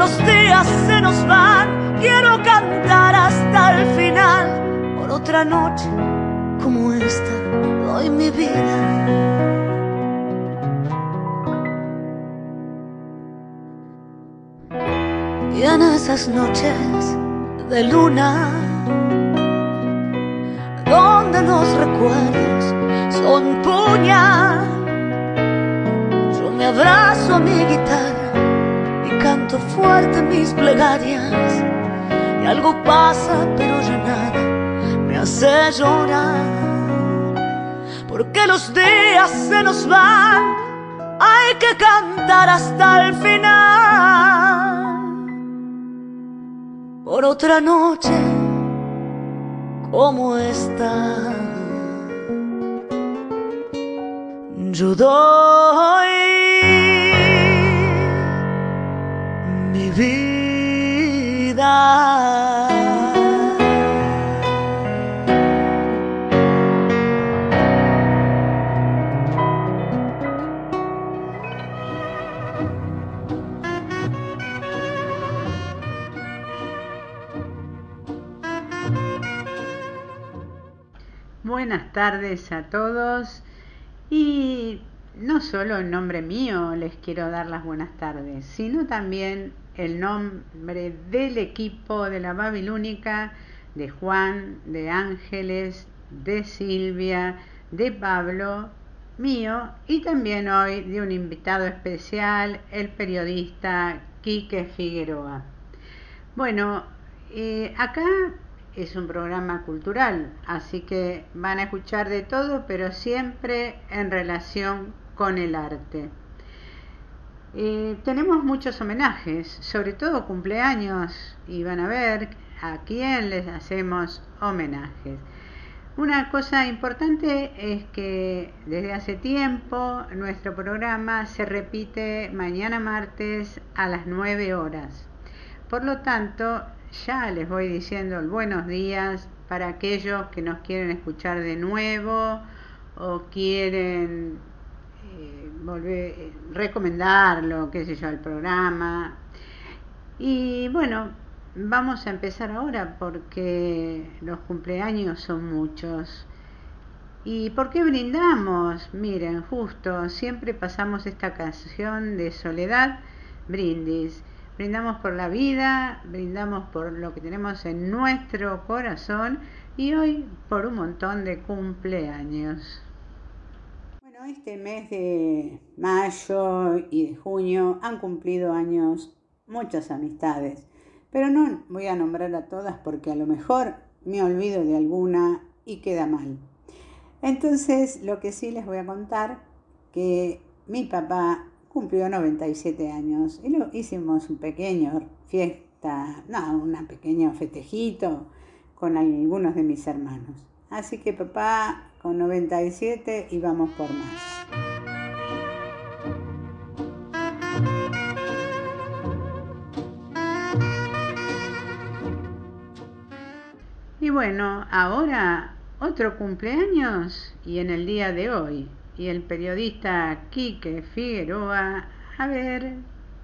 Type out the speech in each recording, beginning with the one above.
Los días se nos van, quiero cantar hasta el final. Por otra noche como esta doy mi vida. Y en esas noches de luna, donde los recuerdos son puñal, yo me abrazo a mi guitarra fuerte mis plegarias. Y algo pasa, pero ya nada me hace llorar. Porque los días se nos van, hay que cantar hasta el final por otra noche como esta. Yo doy Buenas tardes a todos y no solo en nombre mío les quiero dar las buenas tardes, sino también el nombre del equipo de la Babilónica, de Juan, de Ángeles, de Silvia, de Pablo, mío y también hoy de un invitado especial, el periodista Quique Figueroa. Bueno, eh, acá es un programa cultural, así que van a escuchar de todo, pero siempre en relación con el arte. Eh, tenemos muchos homenajes, sobre todo cumpleaños, y van a ver a quién les hacemos homenajes. Una cosa importante es que desde hace tiempo nuestro programa se repite mañana martes a las 9 horas. Por lo tanto, ya les voy diciendo el buenos días para aquellos que nos quieren escuchar de nuevo o quieren volver eh, recomendarlo, qué sé yo, el programa. Y bueno, vamos a empezar ahora porque los cumpleaños son muchos. ¿Y por qué brindamos? Miren, justo, siempre pasamos esta canción de soledad, brindis. Brindamos por la vida, brindamos por lo que tenemos en nuestro corazón y hoy por un montón de cumpleaños. Este mes de mayo y de junio han cumplido años muchas amistades, pero no voy a nombrar a todas porque a lo mejor me olvido de alguna y queda mal. Entonces, lo que sí les voy a contar que mi papá cumplió 97 años y lo hicimos un pequeño fiesta, no, un pequeño festejito con algunos de mis hermanos. Así que papá con 97 íbamos por más. Y bueno, ahora otro cumpleaños y en el día de hoy, y el periodista Quique Figueroa a ver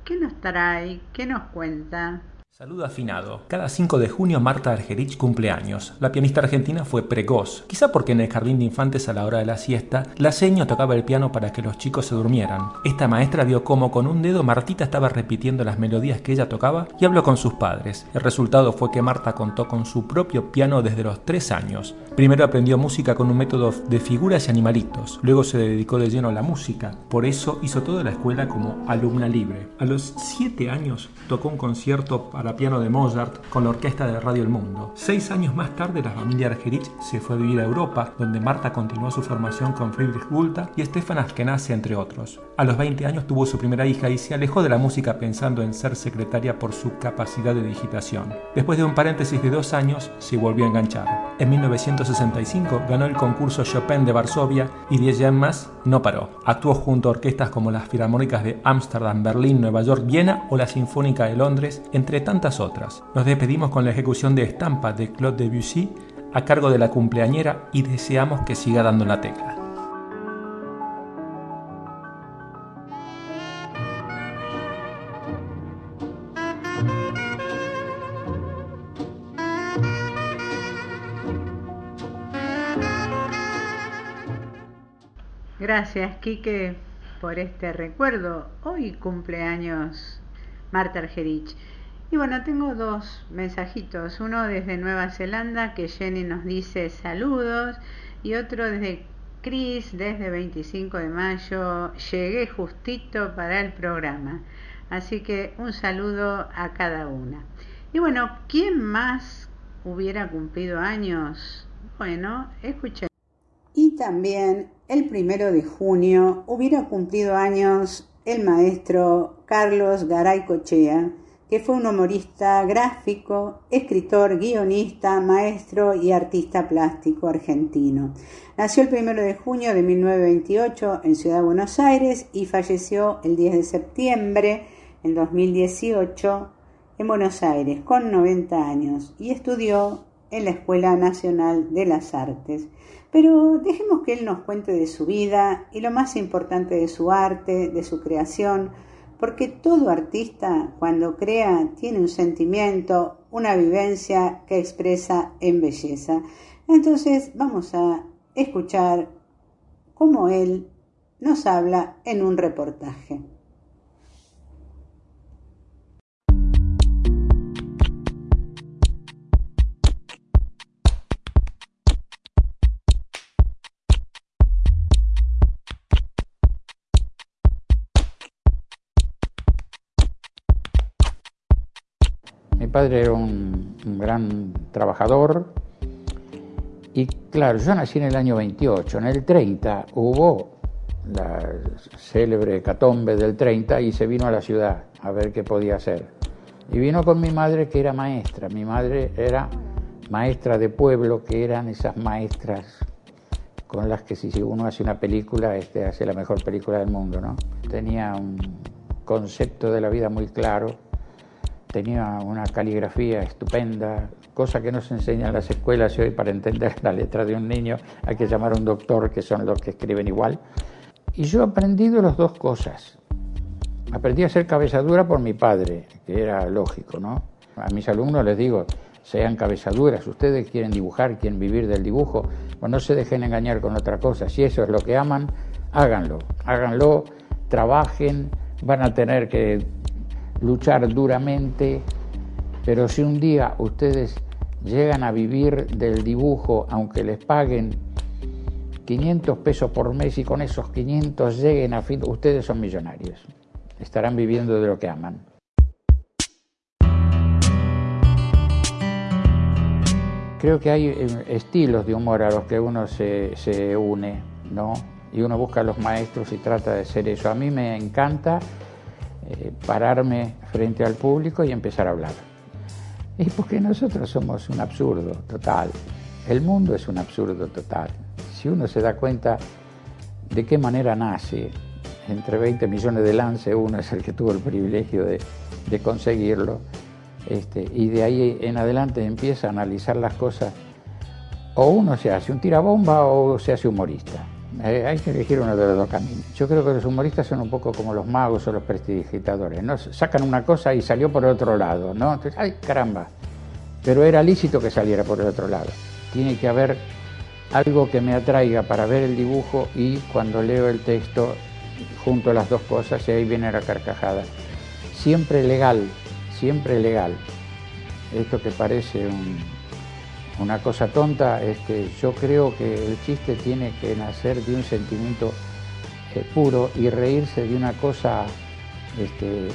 qué nos trae, qué nos cuenta. Saludo afinado. Cada 5 de junio Marta Argerich cumple años. La pianista argentina fue precoz, quizá porque en el jardín de infantes a la hora de la siesta, la seño tocaba el piano para que los chicos se durmieran. Esta maestra vio cómo con un dedo Martita estaba repitiendo las melodías que ella tocaba y habló con sus padres. El resultado fue que Marta contó con su propio piano desde los 3 años. Primero aprendió música con un método de figuras y animalitos, luego se dedicó de lleno a la música, por eso hizo toda la escuela como alumna libre. A los 7 años tocó un concierto para piano de Mozart con la orquesta de Radio El Mundo. Seis años más tarde, la familia Argerich se fue a vivir a Europa, donde Marta continuó su formación con Friedrich Gulta y Stefan Askenazi, entre otros. A los 20 años tuvo su primera hija y se alejó de la música pensando en ser secretaria por su capacidad de digitación. Después de un paréntesis de dos años, se volvió a enganchar. En 1965 ganó el concurso Chopin de Varsovia y 10 años más no paró. Actuó junto a orquestas como las Filarmónicas de Ámsterdam, Berlín, Nueva York, Viena o la Sinfónica de Londres, entre otras. Nos despedimos con la ejecución de Estampa de Claude Debussy a cargo de la cumpleañera y deseamos que siga dando la tecla. Gracias, Quique, por este recuerdo. Hoy cumpleaños Marta Argerich. Y bueno, tengo dos mensajitos. Uno desde Nueva Zelanda que Jenny nos dice saludos y otro desde Cris desde 25 de mayo. Llegué justito para el programa. Así que un saludo a cada una. Y bueno, ¿quién más hubiera cumplido años? Bueno, escuché. Y también el primero de junio hubiera cumplido años el maestro Carlos Garay Cochea, que fue un humorista gráfico, escritor, guionista, maestro y artista plástico argentino. Nació el primero de junio de 1928 en Ciudad de Buenos Aires y falleció el 10 de septiembre en 2018 en Buenos Aires con 90 años y estudió en la Escuela Nacional de las Artes. Pero dejemos que él nos cuente de su vida y lo más importante de su arte, de su creación, porque todo artista cuando crea tiene un sentimiento, una vivencia que expresa en belleza. Entonces vamos a escuchar cómo él nos habla en un reportaje. Padre era un, gran trabajador y claro, yo nací en el año 28, en el 30 hubo la célebre catombe del 30 y se vino a la ciudad a ver qué podía hacer. Y vino con mi madre que era maestra, mi madre era maestra de pueblo, que eran esas maestras con las que si uno hace una película, este hace la mejor película del mundo, ¿no? Tenía un concepto de la vida muy claro tenía una caligrafía estupenda, cosa que no se enseña en las escuelas y hoy para entender la letra de un niño hay que llamar a un doctor, que son los que escriben igual. Y yo he aprendido las dos cosas. Aprendí a hacer cabezadura por mi padre, que era lógico, ¿no? A mis alumnos les digo, sean cabezaduras, ustedes quieren dibujar, quieren vivir del dibujo, pues no se dejen engañar con otra cosa. Si eso es lo que aman, háganlo, háganlo, trabajen, van a tener que luchar duramente, pero si un día ustedes llegan a vivir del dibujo, aunque les paguen 500 pesos por mes y con esos 500 lleguen a fin, ustedes son millonarios, estarán viviendo de lo que aman. Creo que hay eh, estilos de humor a los que uno se, se une, ¿no? Y uno busca a los maestros y trata de ser eso. A mí me encanta eh, pararme frente al público y empezar a hablar. Y porque nosotros somos un absurdo total. El mundo es un absurdo total. Si uno se da cuenta de qué manera nace, entre 20 millones de lance, uno es el que tuvo el privilegio de, conseguirlo, este, y de ahí en adelante empieza a analizar las cosas, o uno se hace un tirabomba o se hace humorista. Eh, hay que elegir uno de los dos caminos. Yo creo que los humoristas son un poco como los magos o los prestidigitadores, ¿no? Sacan una cosa y salió por el otro lado, ¿no? Entonces, ay, caramba. Pero era lícito que saliera por el otro lado. Tiene que haber algo que me atraiga para ver el dibujo y cuando leo el texto junto a las dos cosas y ahí viene la carcajada. Siempre legal, siempre legal. Esto que parece un, una cosa tonta es que yo creo que el chiste tiene que nacer de un sentimiento eh, puro y reírse de una cosa este,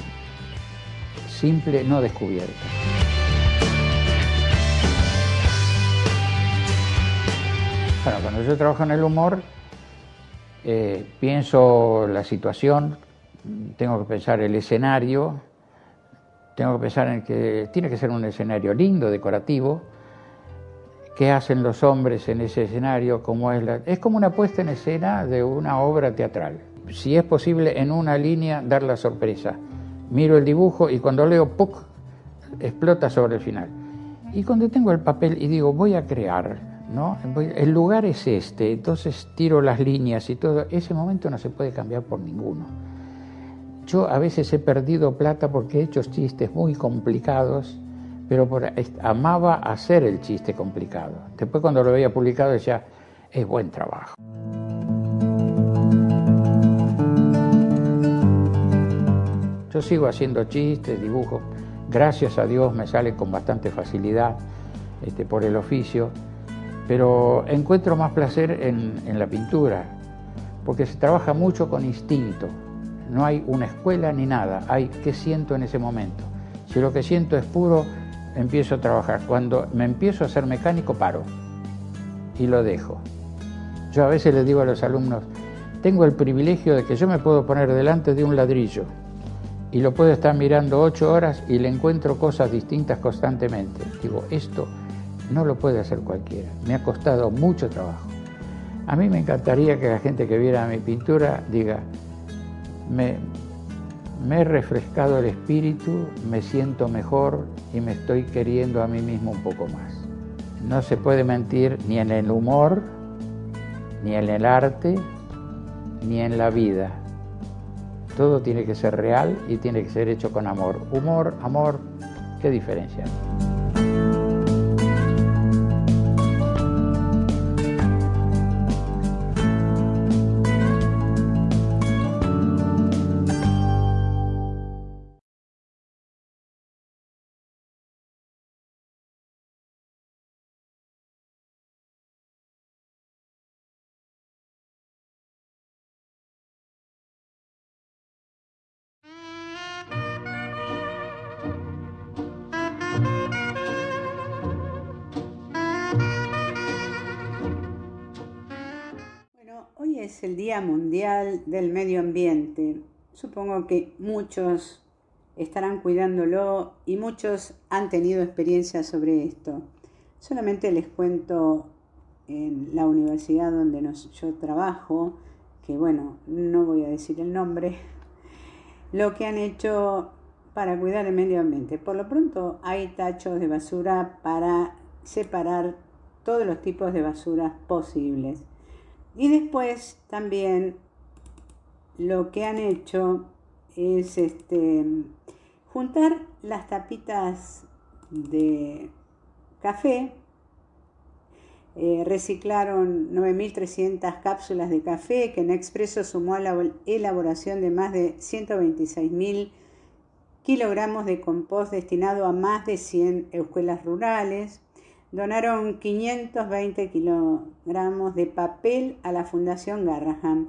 simple, no descubierta. Bueno, cuando yo trabajo en el humor, eh, pienso la situación, tengo que pensar el escenario, tengo que pensar en que tiene que ser un escenario lindo, decorativo, qué hacen los hombres en ese escenario, cómo es la... Es como una puesta en escena de una obra teatral. Si es posible en una línea dar la sorpresa. Miro el dibujo y cuando leo ¡puc! explota sobre el final. Y cuando tengo el papel y digo, voy a crear, ¿no? El lugar es este, entonces tiro las líneas y todo, ese momento no se puede cambiar por ninguno. Yo a veces he perdido plata porque he hecho chistes muy complicados pero amaba hacer el chiste complicado. Después cuando lo veía publicado decía, es buen trabajo. Yo sigo haciendo chistes, dibujos, gracias a Dios me sale con bastante facilidad este, por el oficio, pero encuentro más placer en, en la pintura, porque se trabaja mucho con instinto, no hay una escuela ni nada, hay qué siento en ese momento. Si lo que siento es puro empiezo a trabajar. Cuando me empiezo a ser mecánico, paro y lo dejo. Yo a veces les digo a los alumnos, tengo el privilegio de que yo me puedo poner delante de un ladrillo y lo puedo estar mirando ocho horas y le encuentro cosas distintas constantemente. Digo, esto no lo puede hacer cualquiera. Me ha costado mucho trabajo. A mí me encantaría que la gente que viera mi pintura diga, me, me he refrescado el espíritu, me siento mejor y me estoy queriendo a mí mismo un poco más. No se puede mentir ni en el humor, ni en el arte, ni en la vida. Todo tiene que ser real y tiene que ser hecho con amor. Humor, amor, ¿qué diferencia? Es el Día Mundial del Medio Ambiente. Supongo que muchos estarán cuidándolo y muchos han tenido experiencia sobre esto. Solamente les cuento en la universidad donde yo trabajo, que bueno, no voy a decir el nombre, lo que han hecho para cuidar el medio ambiente. Por lo pronto hay tachos de basura para separar todos los tipos de basuras posibles. Y después también lo que han hecho es este, juntar las tapitas de café. Eh, reciclaron 9.300 cápsulas de café que en Expreso sumó a la elaboración de más de 126.000 kilogramos de compost destinado a más de 100 escuelas rurales donaron 520 kilogramos de papel a la Fundación Garraham.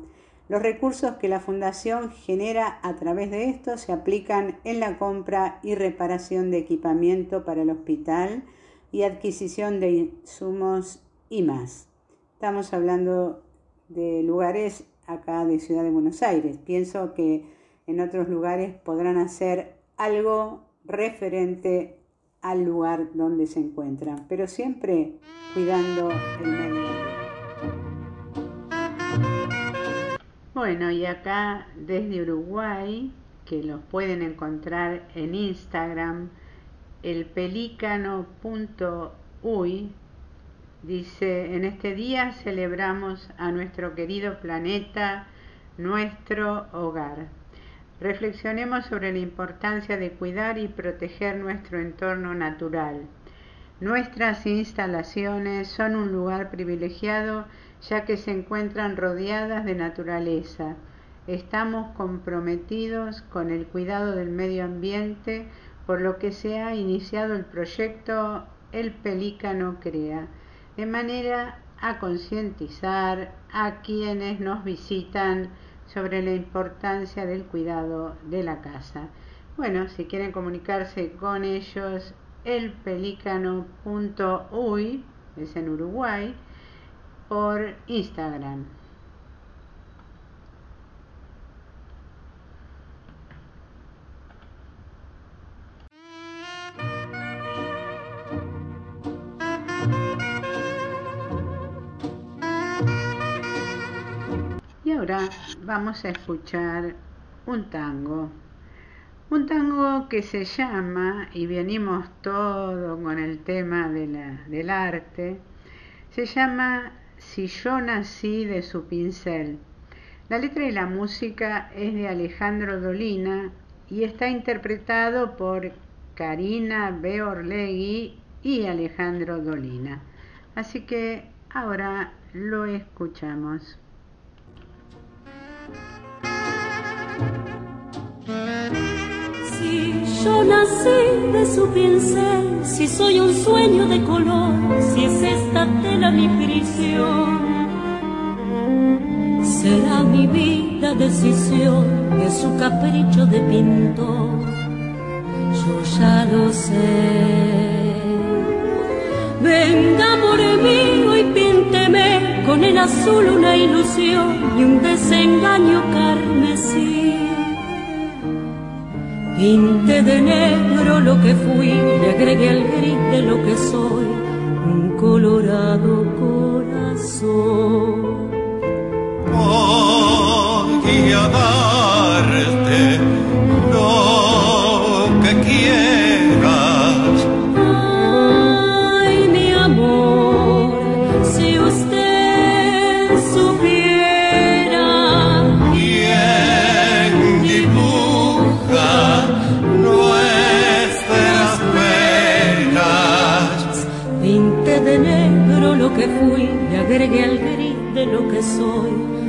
Los recursos que la Fundación genera a través de esto se aplican en la compra y reparación de equipamiento para el hospital y adquisición de insumos y más. Estamos hablando de lugares acá de Ciudad de Buenos Aires. Pienso que en otros lugares podrán hacer algo referente al lugar donde se encuentran, pero siempre cuidando el medio Bueno, y acá desde Uruguay, que los pueden encontrar en Instagram, el pelícano.uy, dice, en este día celebramos a nuestro querido planeta, nuestro hogar. Reflexionemos sobre la importancia de cuidar y proteger nuestro entorno natural. Nuestras instalaciones son un lugar privilegiado ya que se encuentran rodeadas de naturaleza. Estamos comprometidos con el cuidado del medio ambiente, por lo que se ha iniciado el proyecto El Pelícano Crea, de manera a concientizar a quienes nos visitan sobre la importancia del cuidado de la casa. Bueno, si quieren comunicarse con ellos, elpelicano.uy, es en Uruguay, por Instagram. Ahora vamos a escuchar un tango. Un tango que se llama, y venimos todo con el tema del arte, se llama Si yo nací de su pincel. La letra y la música es de Alejandro Dolina y está interpretado por Karina Beorlegui y Alejandro Dolina. Así que ahora lo escuchamos. Música yo nací de su pincel, si soy un sueño de color, si es esta tela mi prisión. Será mi vida decisión, es su capricho de pintor, yo ya lo sé. Venga, amor mío, y pínteme con el azul una ilusión y un desengaño carmesí. Pinte de negro lo que fui, le agregué al gris de lo que soy, un colorado corazón. Voy a le agregué al gris de lo que soy,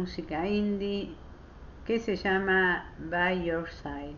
música indie que se llama By Your Side.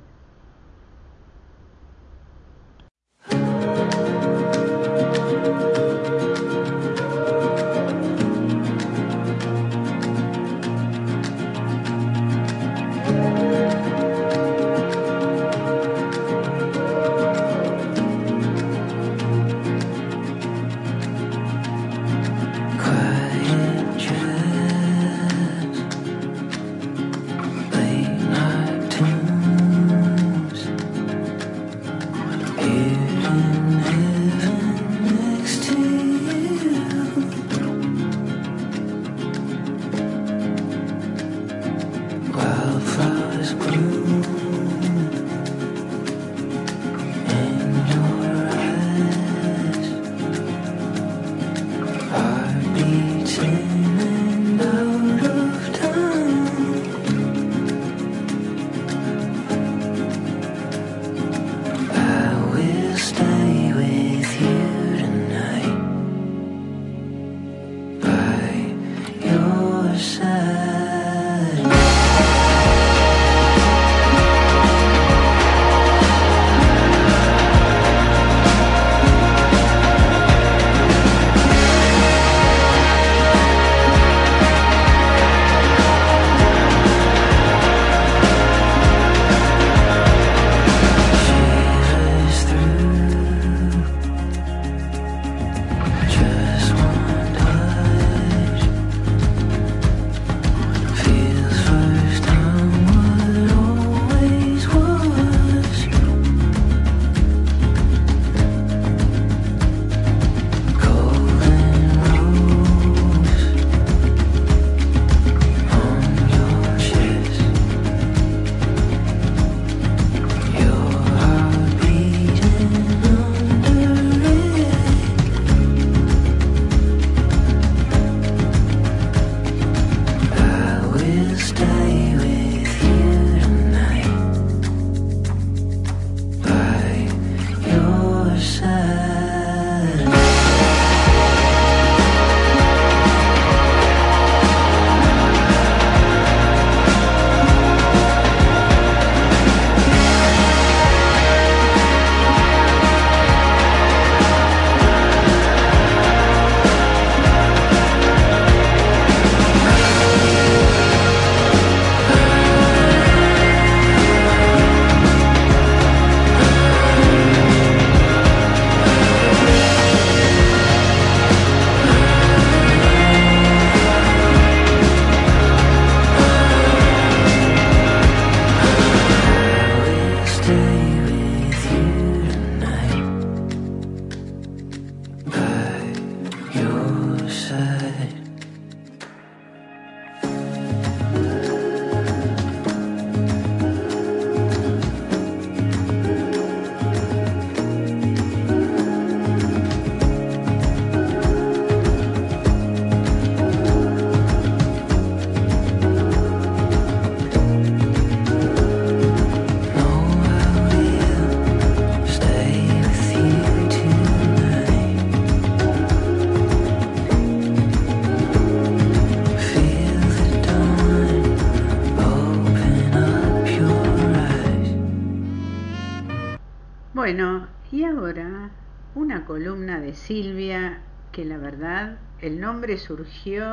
Nombre surgió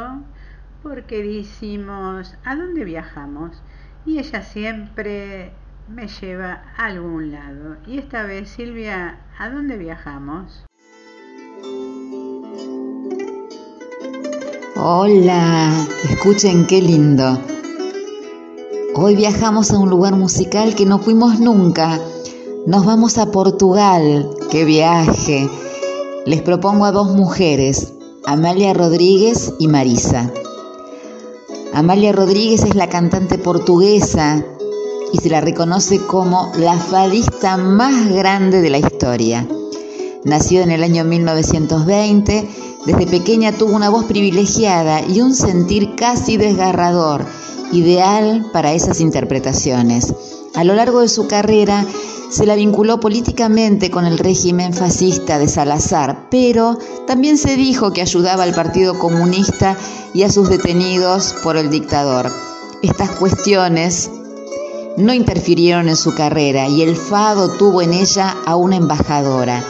porque decimos, ¿a dónde viajamos? Y ella siempre me lleva a algún lado. Y esta vez, Silvia, ¿a dónde viajamos? Hola, escuchen qué lindo. Hoy viajamos a un lugar musical que no fuimos nunca. Nos vamos a Portugal. ¡Qué viaje! Les propongo a dos mujeres, Amalia Rodríguez y Marisa. Amalia Rodríguez es la cantante portuguesa y se la reconoce como la fadista más grande de la historia. Nació en el año 1920, desde pequeña tuvo una voz privilegiada y un sentir casi desgarrador, ideal para esas interpretaciones. A lo largo de su carrera se la vinculó políticamente con el régimen fascista de Salazar, pero también se dijo que ayudaba al Partido Comunista y a sus detenidos por el dictador. Estas cuestiones no interfirieron en su carrera y el fado tuvo en ella a una embajadora.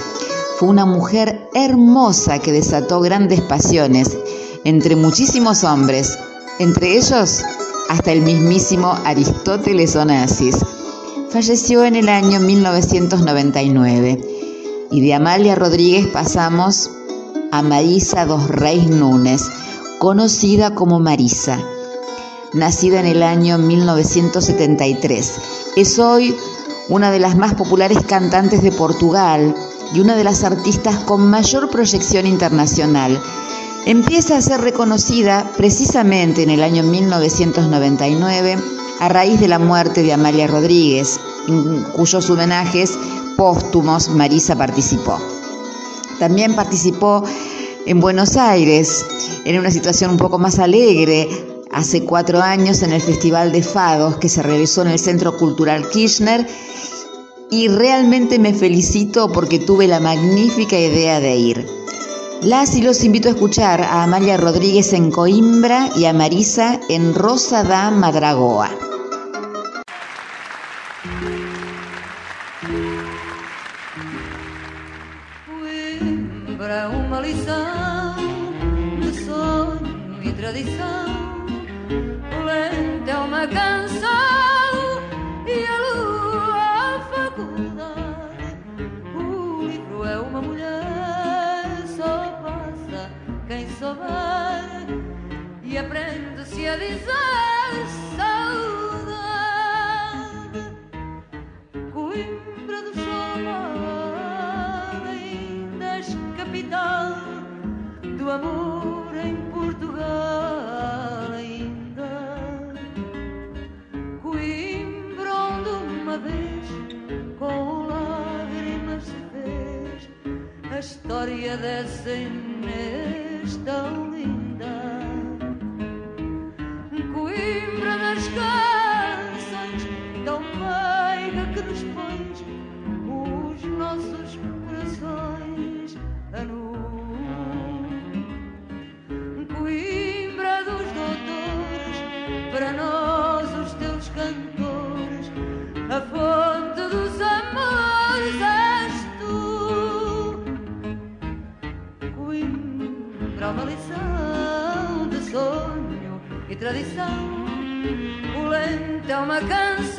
Fue una mujer hermosa que desató grandes pasiones entre muchísimos hombres, entre ellos hasta el mismísimo Aristóteles Onassis falleció en el año 1999. Y de Amalia Rodríguez pasamos a Marisa dos Reis Núñez, conocida como Marisa, nacida en el año 1973. Es hoy una de las más populares cantantes de Portugal y una de las artistas con mayor proyección internacional. Empieza a ser reconocida precisamente en el año 1999 a raíz de la muerte de Amalia Rodríguez, en cuyos homenajes póstumos Marisa participó. También participó en Buenos Aires, en una situación un poco más alegre, hace cuatro años en el Festival de Fados que se realizó en el Centro Cultural Kirchner y realmente me felicito porque tuve la magnífica idea de ir. Las y los invito a escuchar a Amalia Rodríguez en Coimbra y a Marisa en Rosa da Madragoa. a história dessa Inês tão. tradição. Pulenta é uma canção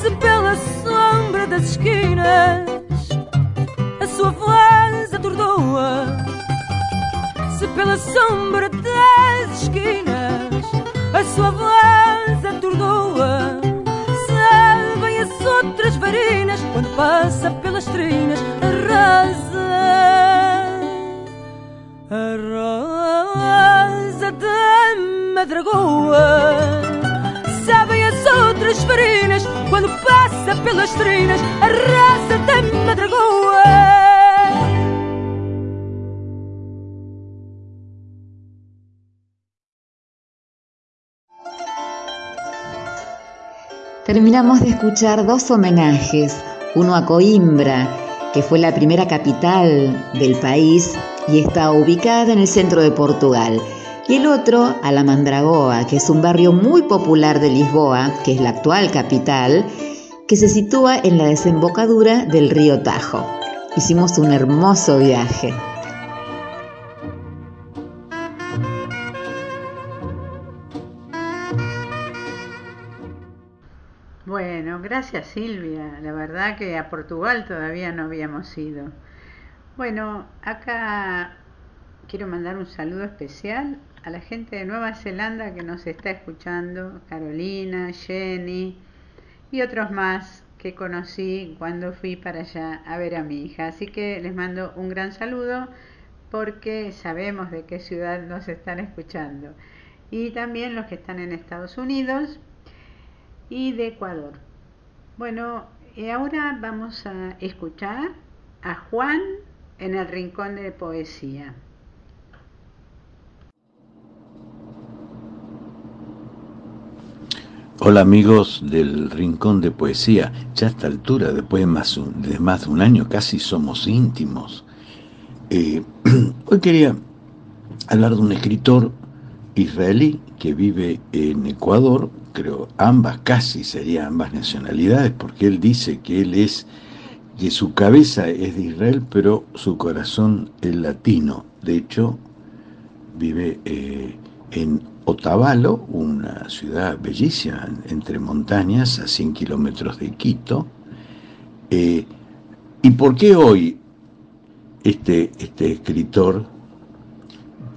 Se pela sombra das esquinas a sua voz atordoa, se pela sombra das esquinas a sua voz atordoa, sabem as outras varinas quando passa pelas trinas arrasa, arrasa da madragoa. Quando passa pelas trinas da madragoa. Terminamos de escuchar dos homenajes, uno a Coimbra, que fue la primera capital del país y está ubicada en el centro de Portugal, y el otro a La Mandragoa, que es un barrio muy popular de Lisboa, que es la actual capital, que se sitúa en la desembocadura del río Tajo. Hicimos un hermoso viaje. Bueno, gracias Silvia. La verdad que a Portugal todavía no habíamos ido. Bueno, acá quiero mandar un saludo especial a la gente de Nueva Zelanda que nos está escuchando, Carolina, Jenny y otros más que conocí cuando fui para allá a ver a mi hija. Así que les mando un gran saludo porque sabemos de qué ciudad nos están escuchando. Y también los que están en Estados Unidos y de Ecuador. Bueno, y ahora vamos a escuchar a Juan en el Rincón de Poesía. Hola amigos del Rincón de Poesía, ya a esta altura, después de más, de más de un año, casi somos íntimos. Eh, hoy quería hablar de un escritor israelí que vive en Ecuador, creo ambas, casi serían ambas nacionalidades, porque él dice que él es, que su cabeza es de Israel, pero su corazón es latino. De hecho, vive eh, en Otavalo, una ciudad bellísima entre montañas a 100 kilómetros de Quito. Eh, ¿Y por qué hoy este, este escritor?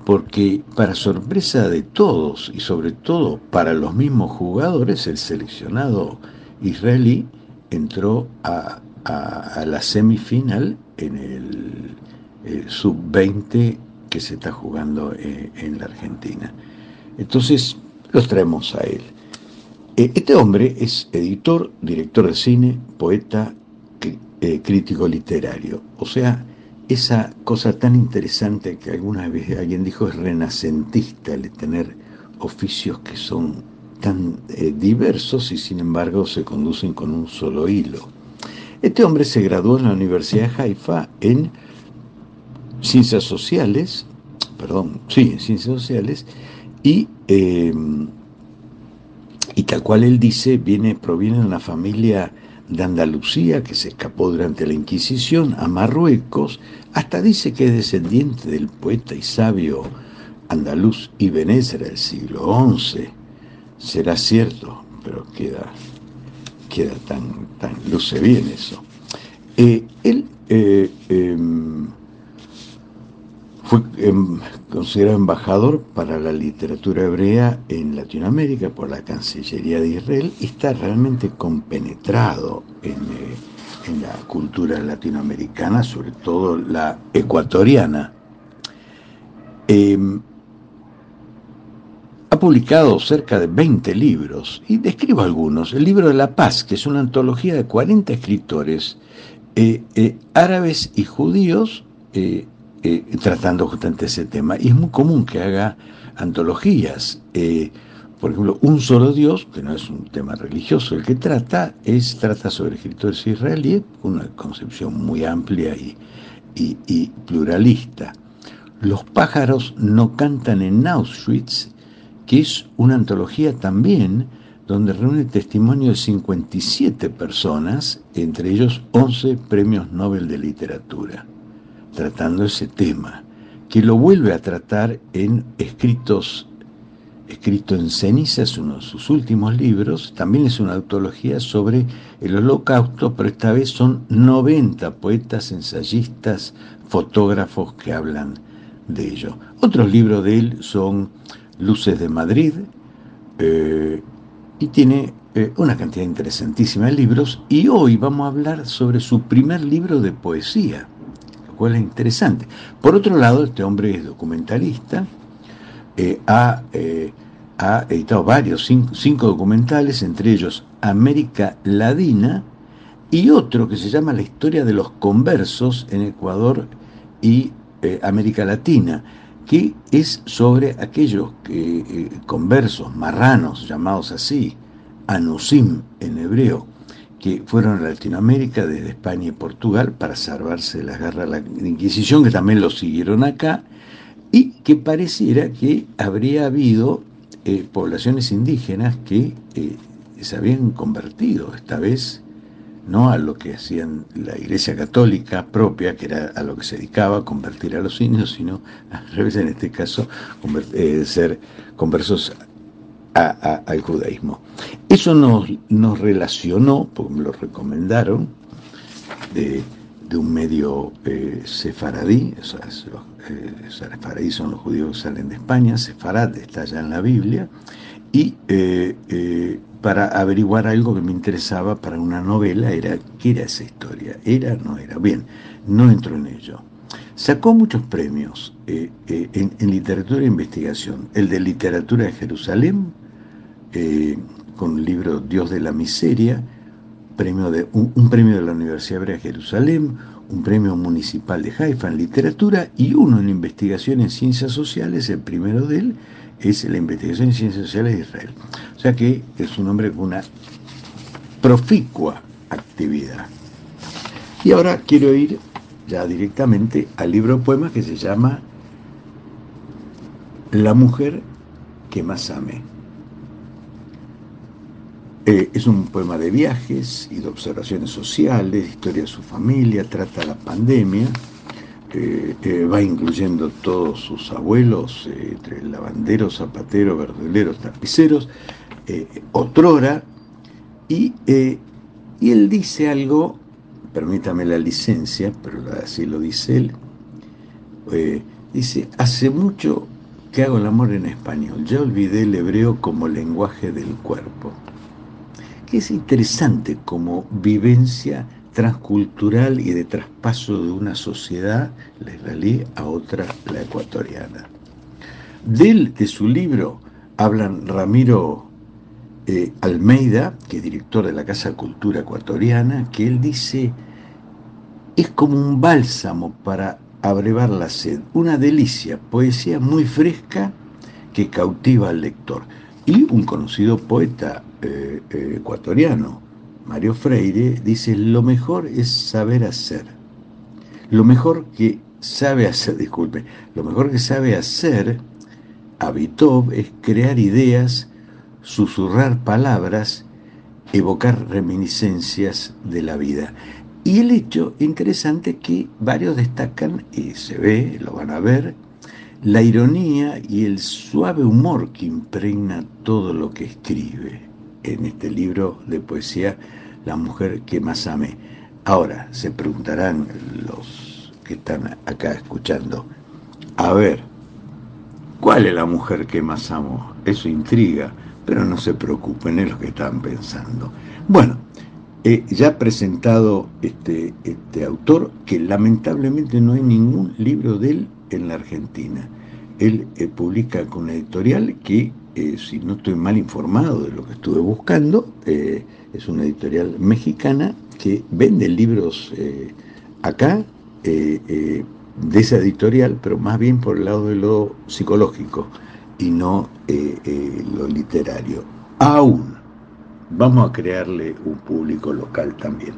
Porque para sorpresa de todos y sobre todo para los mismos jugadores, el seleccionado israelí entró a, la semifinal en el, el sub-20 que se está jugando eh, en la Argentina. Entonces los traemos a él. Eh, este hombre es editor, director de cine, poeta, eh, crítico literario. O sea, esa cosa tan interesante que alguna vez alguien dijo es renacentista, el tener oficios que son tan eh, diversos y sin embargo se conducen con un solo hilo. Este hombre se graduó en la Universidad de Haifa en Ciencias Sociales, perdón, sí, en Ciencias Sociales, y, eh, y tal cual él dice, viene, proviene de una familia de Andalucía que se escapó durante la Inquisición a Marruecos, hasta dice que es descendiente del poeta y sabio andaluz Ibn Ezra del siglo XI. Será cierto, pero queda, queda tan, tan, luce bien eso. Eh, él eh, eh, fue em, considerado embajador para la literatura hebrea en Latinoamérica por la Cancillería de Israel y está realmente compenetrado en, eh, la cultura latinoamericana, sobre todo la ecuatoriana. Em, ha publicado cerca de 20 libros y describo algunos. El libro de la paz, que es una antología de 40 escritores eh, eh, árabes y judíos tratando justamente ese tema. Y es muy común que haga antologías. por ejemplo, Un solo Dios, que no es un tema religioso, el que trata es trata sobre escritores israelíes, una concepción muy amplia y pluralista. Los pájaros no cantan en Auschwitz, que es una antología también donde reúne testimonio de 57 personas, entre ellos 11 premios Nobel de Literatura, tratando ese tema, que lo vuelve a tratar en escritos escrito en cenizas, uno de sus últimos libros, también es una antología sobre el holocausto, pero esta vez son 90 poetas, ensayistas, fotógrafos que hablan de ello. Otros libros de él son Luces de Madrid eh, y tiene eh, una cantidad interesantísima de libros. Y hoy vamos a hablar sobre su primer libro de poesía, lo cual es interesante. Por otro lado, este hombre es documentalista, eh, ha, ha, editado varios, cinco, documentales, entre ellos América Ladina y otro que se llama La historia de los conversos en Ecuador y América Latina, que es sobre aquellos que, eh, conversos, marranos, llamados así, anusim en hebreo, que fueron a Latinoamérica desde España y Portugal para salvarse de las garras de la Inquisición, que también lo siguieron acá, y que pareciera que habría habido eh, poblaciones indígenas que eh, se habían convertido, esta vez no a lo que hacían la Iglesia Católica propia, que era a lo que se dedicaba, convertir a los indios, sino al revés, en este caso, eh, ser conversos al judaísmo. Eso nos, nos relacionó, porque me lo recomendaron, de, un medio eh, sefaradí, o eh, sefaradí son los judíos que salen de España, sefarad está ya en la Biblia, y para averiguar algo que me interesaba para una novela, era qué era esa historia, era, no era. Bien, no entro en ello. Sacó muchos premios eh, eh, en, literatura e investigación. El de literatura de Jerusalén, eh, con el libro Dios de la Miseria, premio de, un, premio de la Universidad Hebrea de Jerusalén, un premio municipal de Haifa en literatura y uno en investigación en ciencias sociales, el primero de él, es la investigación en ciencias sociales de Israel. O sea que es un hombre con una proficua actividad. Y ahora quiero ir ya directamente al libro de poemas que se llama La mujer que más amé. Eh, es un poema de viajes y de observaciones sociales, historia de su familia, trata la pandemia, eh, va incluyendo todos sus abuelos, eh, entre lavanderos, zapateros, verduleros, tapiceros, eh, otrora, y, y él dice algo, permítame la licencia, pero así lo dice él, dice, hace mucho que hago el amor en español, ya olvidé el hebreo como lenguaje del cuerpo, es interesante como vivencia transcultural y de traspaso de una sociedad, la israelí, a otra, la ecuatoriana. De él, de su libro, hablan Ramiro eh, Almeida, que es director de la Casa Cultura Ecuatoriana, que él dice, es como un bálsamo para abrevar la sed, una delicia, poesía muy fresca que cautiva al lector. Y un conocido poeta eh, eh, ecuatoriano, Mario Freire dice, lo mejor es saber hacer. Lo mejor que sabe hacer, disculpe, lo mejor que sabe hacer Abitov es crear ideas, susurrar palabras, evocar reminiscencias de la vida. Y el hecho interesante que varios destacan, y se ve, lo van a ver, la ironía y el suave humor que impregna todo lo que escribe en este libro de poesía La mujer que más amé. Ahora, se preguntarán los que están acá escuchando, a ver, ¿cuál es la mujer que más amo? Eso intriga, pero no se preocupen, es lo que están pensando. Bueno, he ya presentado este, este autor, que lamentablemente no hay ningún libro de él en la Argentina. Él eh, publica con una editorial que, eh, si no estoy mal informado de lo que estuve buscando, es una editorial mexicana que vende libros acá de esa editorial, pero más bien por el lado de lo psicológico y no lo literario. Aún vamos a crearle un público local también.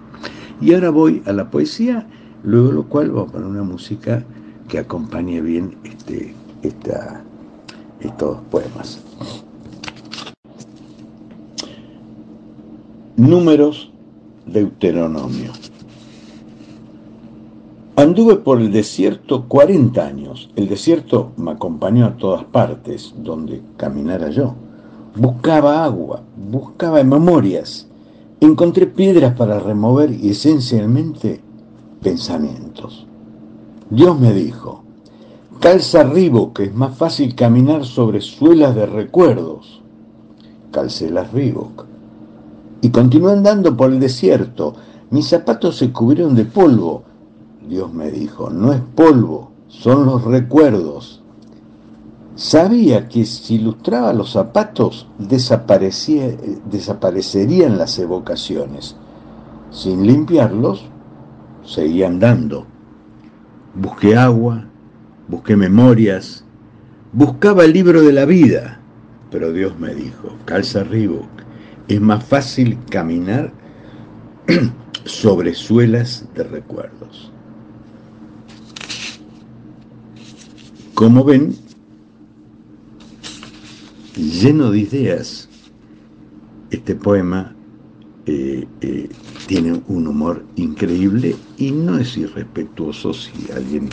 Y ahora voy a la poesía, luego lo cual vamos a poner una música que acompañe bien este, estos poemas. Números Deuteronomio. Anduve por el desierto 40 años. El desierto me acompañó a todas partes donde caminara yo. Buscaba agua, buscaba memorias. Encontré piedras para remover y esencialmente pensamientos. Dios me dijo, calza Reebok, que es más fácil caminar sobre suelas de recuerdos. Calcé las Reebok. Y continué andando por el desierto. Mis zapatos se cubrieron de polvo. Dios me dijo, no es polvo, son los recuerdos. Sabía que si ilustraba los zapatos desaparecerían las evocaciones. Sin limpiarlos, seguía andando. Busqué agua, busqué memorias, buscaba el libro de la vida, pero Dios me dijo, calza Reebok, es más fácil caminar sobre suelas de recuerdos. Como ven, lleno de ideas, este poema eh, eh, tiene un humor increíble y no es irrespetuoso si alguien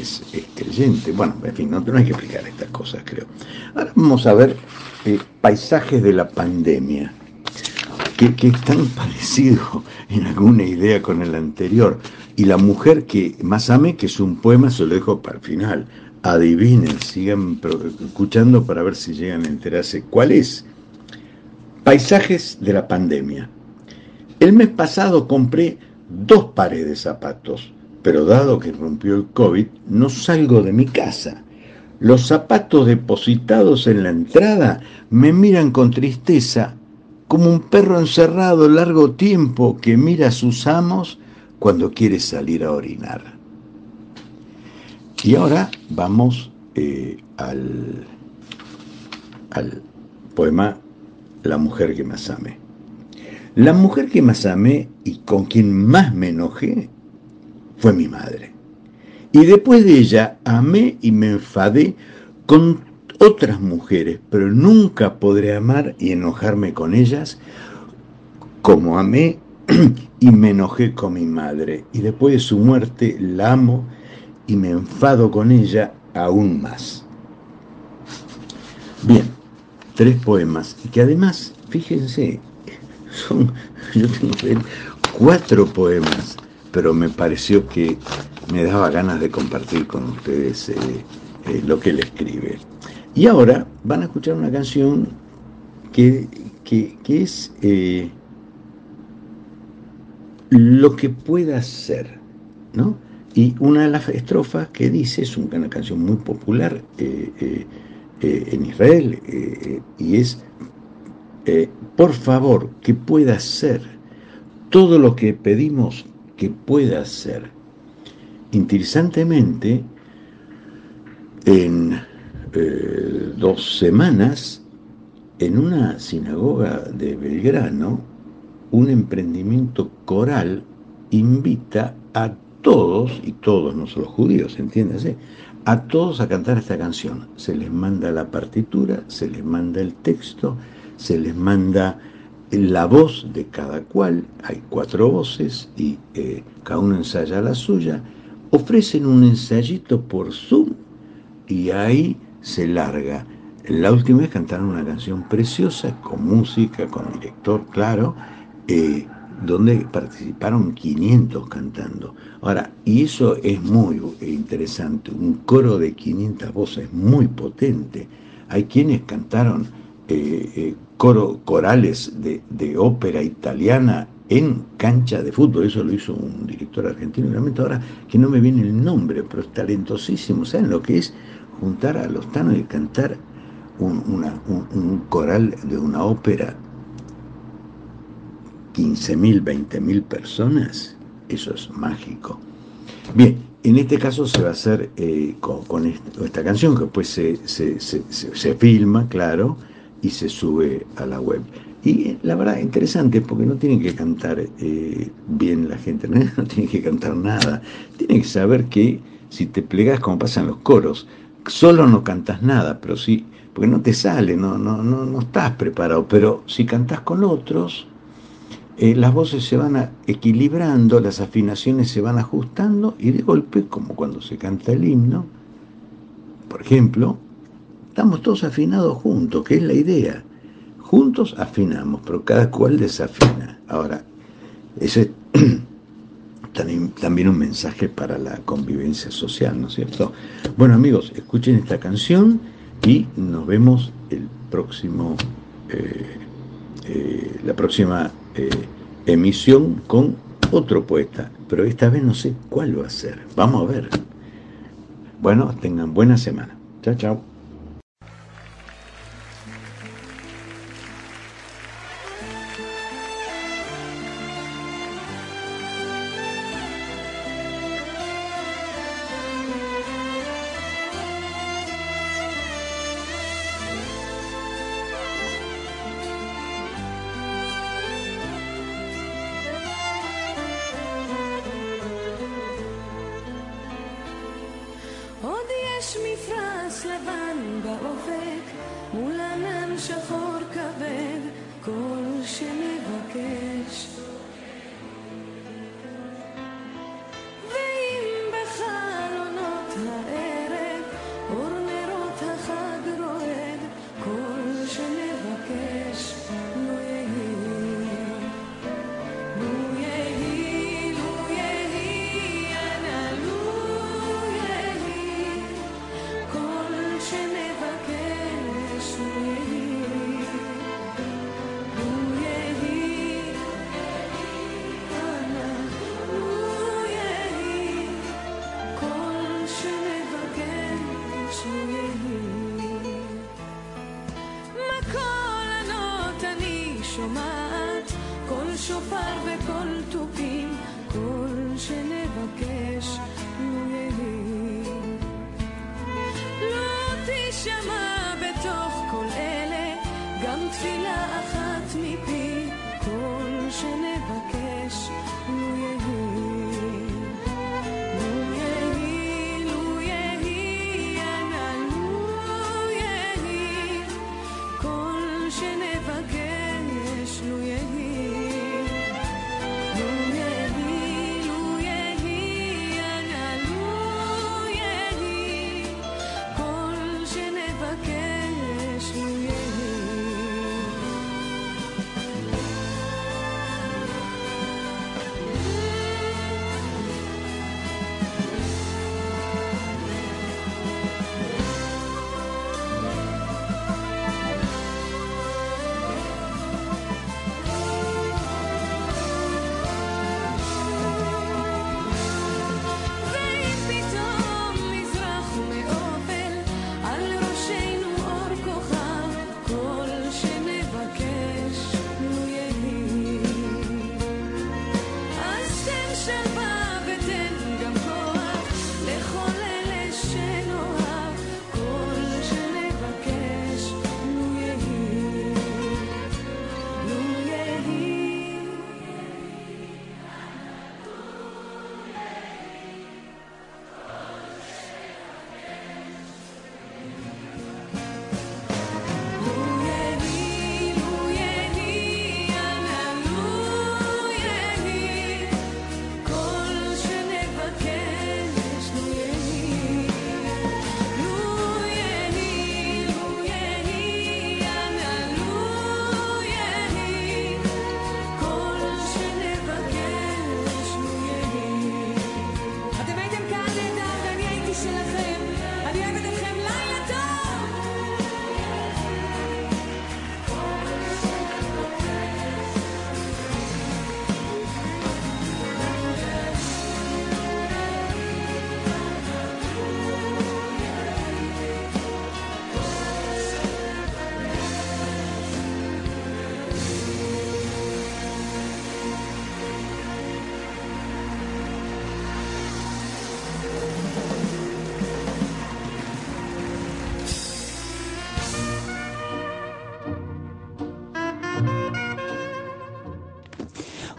es, creyente. Bueno, en fin, no, hay que explicar estas cosas, creo. Ahora vamos a ver eh, paisajes de la pandemia, que, que es tan parecido en alguna idea con el anterior. Y la mujer que más ame, que es un poema, se lo dejo para el final. Adivinen, sigan escuchando para ver si llegan a enterarse cuál es Paisajes de la pandemia. El mes pasado compré dos pares de zapatos, pero dado que rompió el COVID, no salgo de mi casa. Los zapatos depositados en la entrada me miran con tristeza, como un perro encerrado largo tiempo que mira a sus amos cuando quiere salir a orinar. Y ahora vamos eh, al, al poema la mujer que más amé. La mujer que más amé y con quien más me enojé fue mi madre. Y después de ella amé y me enfadé con otras mujeres, pero nunca podré amar y enojarme con ellas como amé y me enojé con mi madre. Y después de su muerte la amo y me enfado con ella aún más. Bien, tres poemas, y que además, fíjense, son, yo tengo que cuatro poemas, pero me pareció que me daba ganas de compartir con ustedes eh, eh, lo que él escribe. Y ahora van a escuchar una canción que, que, es eh, lo que pueda ser, ¿no? Y una de las estrofas que dice, es una canción muy popular, en Israel y es, eh, por favor, que pueda ser todo lo que pedimos que pueda ser. Interesantemente, en dos semanas, en una sinagoga de Belgrano, un emprendimiento coral invita a todos, y todos, no solo judíos, entiéndase, a todos a cantar esta canción. Se les manda la partitura, se les manda el texto, se les manda la voz de cada cual, hay cuatro voces y eh, cada uno ensaya la suya, ofrecen un ensayito por Zoom y ahí se larga. La última vez cantaron una canción preciosa, con música, con director, claro, eh, donde participaron 500 cantando. Ahora, y eso es muy interesante, un coro de 500 voces muy potente. Hay quienes cantaron eh, coro, corales de, ópera italiana en cancha de fútbol, eso lo hizo un director argentino, realmente ahora que no me viene el nombre, pero es talentosísimo, ¿saben lo que es? juntar a los tanos y cantar un, una- un- un coral de una ópera, 15.000, 20.000 personas, eso es mágico. Bien, en este caso se va a hacer eh, con, con est- esta canción, que después se- se- se filma, claro, y se sube a la web. Y la verdad, interesante, porque no tienen que cantar eh, bien la gente, ¿no? no tienen que cantar nada. Tienen que saber que si te plegas, como pasa en los coros, solo no cantas nada, pero sí, porque no te sale, no, no, no, no estás preparado, pero si cantás con otros, eh, las voces se van equilibrando, las afinaciones se van ajustando y de golpe, como cuando se canta el himno, por ejemplo, estamos todos afinados juntos, que es la idea. Juntos afinamos, pero cada cual desafina. Ahora, ese es también, también un mensaje para la convivencia social, ¿no es cierto? Bueno amigos, escuchen esta canción y nos vemos el próximo, eh, eh, la próxima eh, emisión con otro poeta, pero esta vez no sé cuál va a ser. Vamos a ver. Bueno, tengan buena semana. Chao, chao.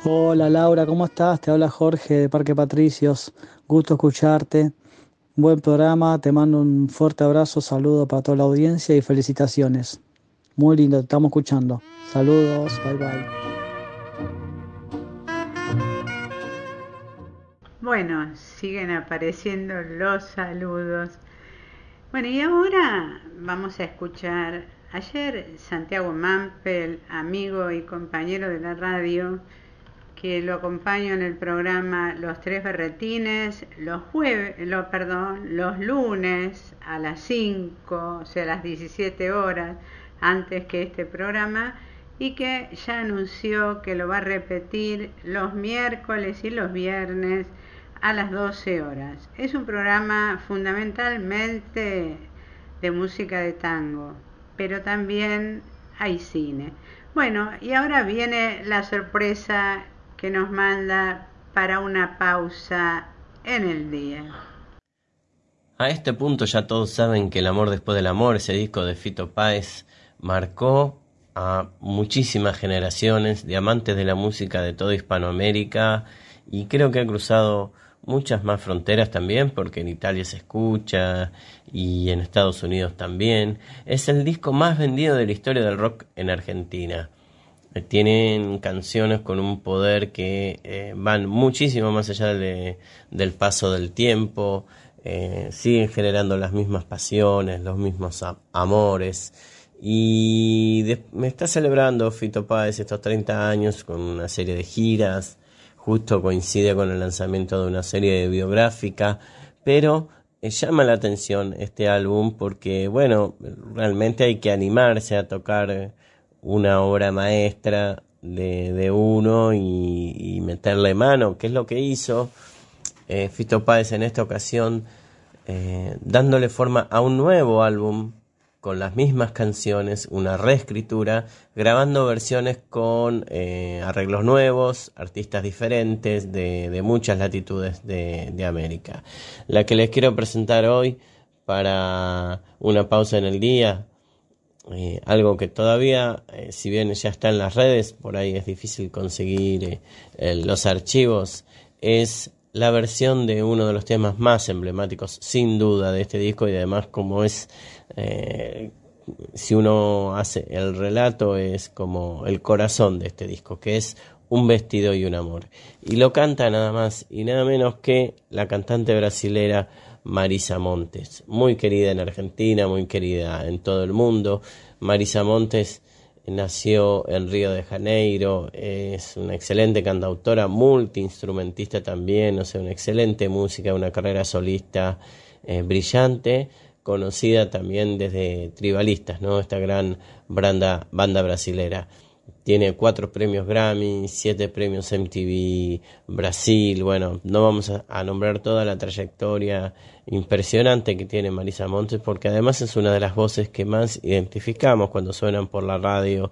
Hola Laura, ¿cómo estás? Te habla Jorge de Parque Patricios. Gusto escucharte. Buen programa, te mando un fuerte abrazo, saludo para toda la audiencia y felicitaciones. Muy lindo, te estamos escuchando. Saludos, bye bye. Bueno, siguen apareciendo los saludos. Bueno, y ahora vamos a escuchar. Ayer Santiago Mampel, amigo y compañero de la radio, que lo acompaño en el programa Los Tres Berretines, los jueves, lo, perdón, los lunes a las 5, o sea, a las 17 horas, antes que este programa, y que ya anunció que lo va a repetir los miércoles y los viernes a las 12 horas. Es un programa fundamentalmente de música de tango, pero también hay cine. Bueno, y ahora viene la sorpresa que nos manda para una pausa en el día. A este punto ya todos saben que El amor después del amor, ese disco de Fito Páez, marcó a muchísimas generaciones de amantes de la música de toda Hispanoamérica y creo que ha cruzado muchas más fronteras también, porque en Italia se escucha y en Estados Unidos también. Es el disco más vendido de la historia del rock en Argentina. Eh, tienen canciones con un poder que eh, van muchísimo más allá de, del paso del tiempo, eh, siguen generando las mismas pasiones, los mismos amores. Y me está celebrando Fito Páez estos 30 años con una serie de giras, justo coincide con el lanzamiento de una serie biográfica, pero llama la atención este álbum porque, bueno, realmente hay que animarse a tocar una obra maestra de, de uno y, meterle mano, que es lo que hizo eh, Fito Páez en esta ocasión, eh, dándole forma a un nuevo álbum con las mismas canciones, una reescritura, grabando versiones con eh, arreglos nuevos, artistas diferentes de, muchas latitudes de, de, América. La que les quiero presentar hoy para una pausa en el día eh, algo que todavía, eh, si bien ya está en las redes, por ahí es difícil conseguir eh, los archivos, es la versión de uno de los temas más emblemáticos, sin duda, de este disco y además como es, si uno hace el relato, es como el corazón de este disco, que es un vestido y un amor. Y lo canta nada más y nada menos que la cantante brasilera Marisa Montes, muy querida en Argentina, muy querida en todo el mundo. Marisa Montes nació en Río de Janeiro, es una excelente cantautora, multiinstrumentista también, o sea, una excelente música, una carrera solista eh, brillante, conocida también desde Tribalistas, ¿no? Esta gran banda, banda brasilera. Tiene cuatro premios Grammy, siete premios MTV Brasil. Bueno, no vamos a, nombrar toda la trayectoria impresionante que tiene Marisa Montes, porque además es una de las voces que más identificamos cuando suenan por la radio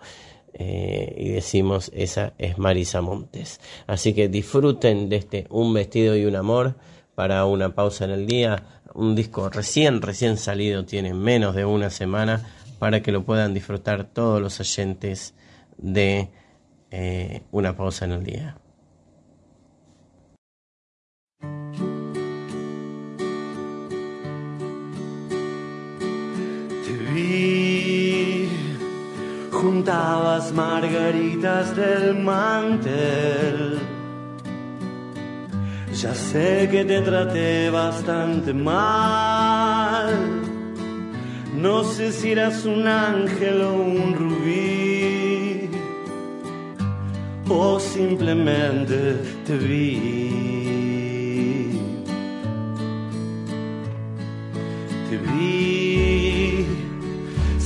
eh, y decimos esa es Marisa Montes. Así que disfruten de este Un vestido y un amor para una pausa en el día. Un disco recién, recién salido, tiene menos de una semana para que lo puedan disfrutar todos los oyentes de eh, una pausa en el día. Vi, juntabas margaritas del mantel. Ya sé que te traté bastante mal. No sé si eras un ángel o un rubí o simplemente te vi. Te vi,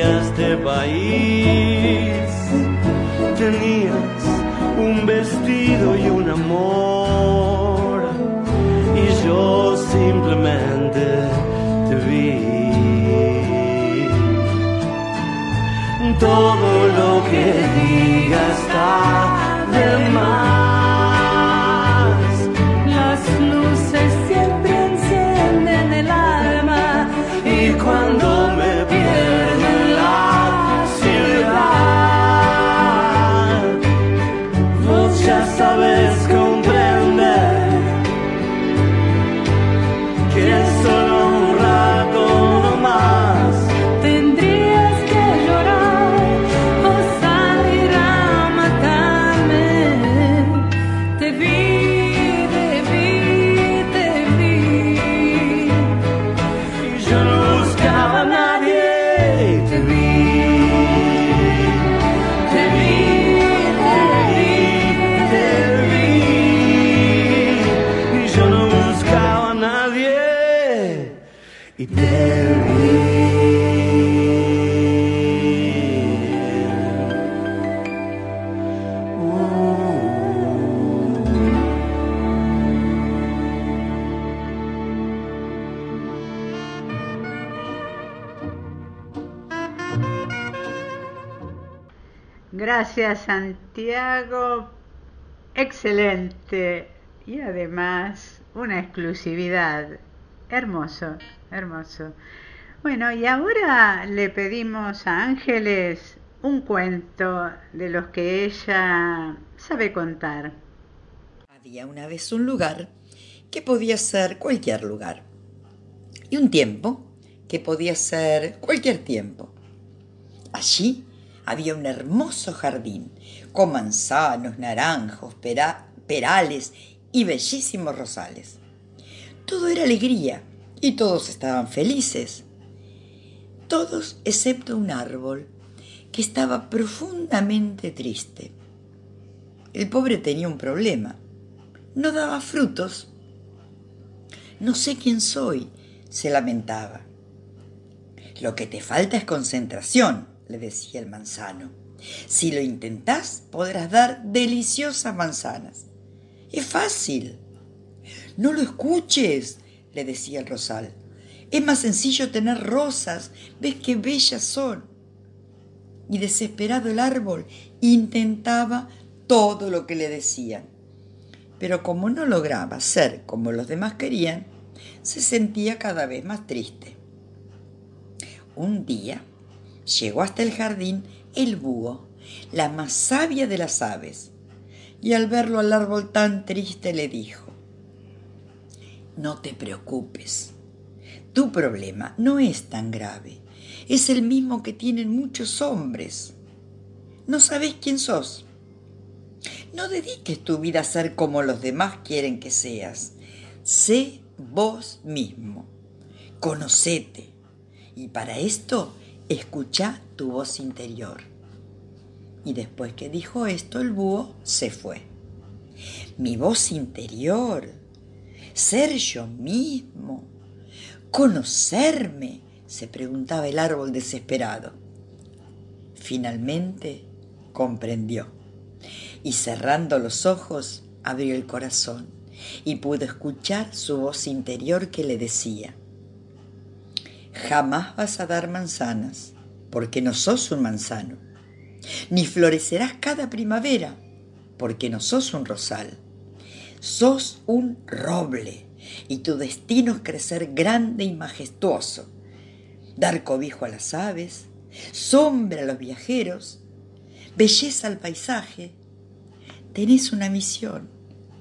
este país. Tenías un vestido y un amor. Y yo simplemente te vi. Todo lo que diga está de más. Gracias Santiago, excelente. Y además una exclusividad. Hermoso, hermoso. Bueno, y ahora le pedimos a Ángeles un cuento de los que ella sabe contar. Había una vez un lugar que podía ser cualquier lugar y un tiempo que podía ser cualquier tiempo. Allí había un hermoso jardín con manzanos, naranjos, pera- perales y bellísimos rosales. Todo era alegría y todos estaban felices. Todos excepto un árbol que estaba profundamente triste. El pobre tenía un problema. No daba frutos. No sé quién soy, se lamentaba. Lo que te falta es concentración, le decía el manzano. Si lo intentás, podrás dar deliciosas manzanas. Es fácil. No lo escuches, le decía el rosal. Es más sencillo tener rosas. ¿Ves qué bellas son? Y desesperado el árbol intentaba todo lo que le decían. Pero como no lograba ser como los demás querían, se sentía cada vez más triste. Un día llegó hasta el jardín el búho, la más sabia de las aves, y al verlo al árbol tan triste le dijo, No te preocupes, tu problema no es tan grave, es el mismo que tienen muchos hombres. No sabes quién sos. No dediques tu vida a ser como los demás quieren que seas. Sé vos mismo. Conocete. Y para esto, escucha tu voz interior. Y después que dijo esto, el búho se fue. Mi voz interior. Ser yo mismo. Conocerme, se preguntaba el árbol desesperado. Finalmente comprendió y cerrando los ojos abrió el corazón y pudo escuchar su voz interior que le decía, jamás vas a dar manzanas porque no sos un manzano, ni florecerás cada primavera porque no sos un rosal, sos un roble y tu destino es crecer grande y majestuoso, dar cobijo a las aves, sombra a los viajeros, belleza al paisaje. Tenés una misión,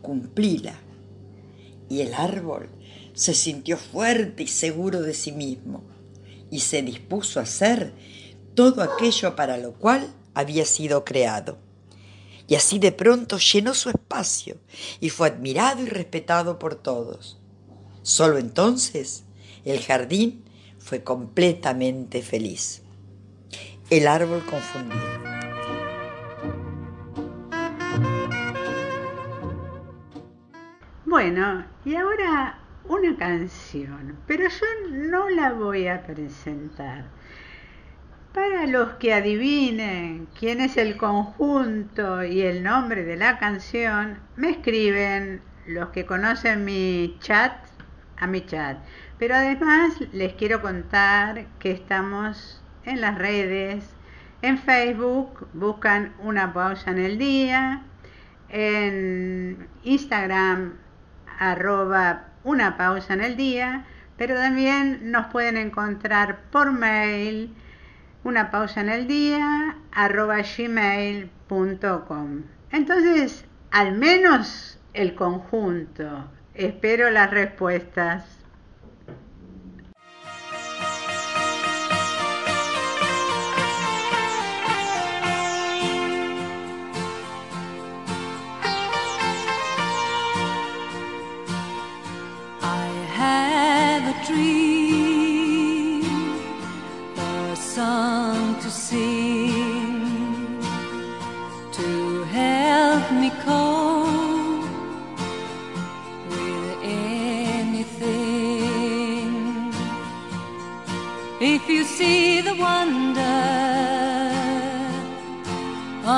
cumplila. Y el árbol se sintió fuerte y seguro de sí mismo y se dispuso a hacer todo aquello para lo cual había sido creado. Y así de pronto llenó su espacio y fue admirado y respetado por todos. Solo entonces el jardín fue completamente feliz. El árbol confundido. Bueno, y ahora una canción, pero yo no la voy a presentar. Para los que adivinen quién es el conjunto y el nombre de la canción, me escriben los que conocen mi chat a mi chat. Pero además les quiero contar que estamos en las redes, en Facebook, buscan una pausa en el día, en Instagram, arroba una pausa en el día, pero también nos pueden encontrar por mail, una pausa en el día, arroba gmail.com. Entonces, al menos el conjunto. Espero las respuestas.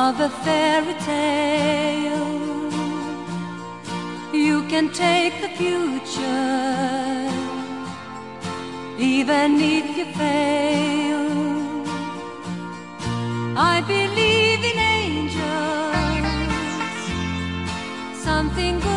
Of a fairy tale, you can take the future, even if you fail. I believe in angels, something good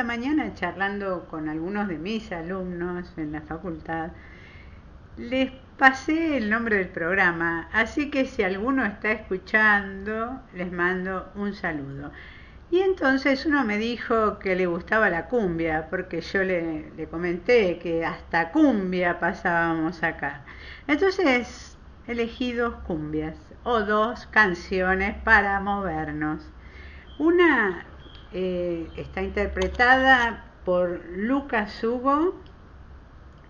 Esta mañana charlando con algunos de mis alumnos en la facultad, les pasé el nombre del programa, así que si alguno está escuchando, les mando un saludo. Y entonces uno me dijo que le gustaba la cumbia, porque yo le, le comenté que hasta cumbia pasábamos acá. Entonces elegí dos cumbias o dos canciones para movernos. Una eh, está interpretada por Lucas Hugo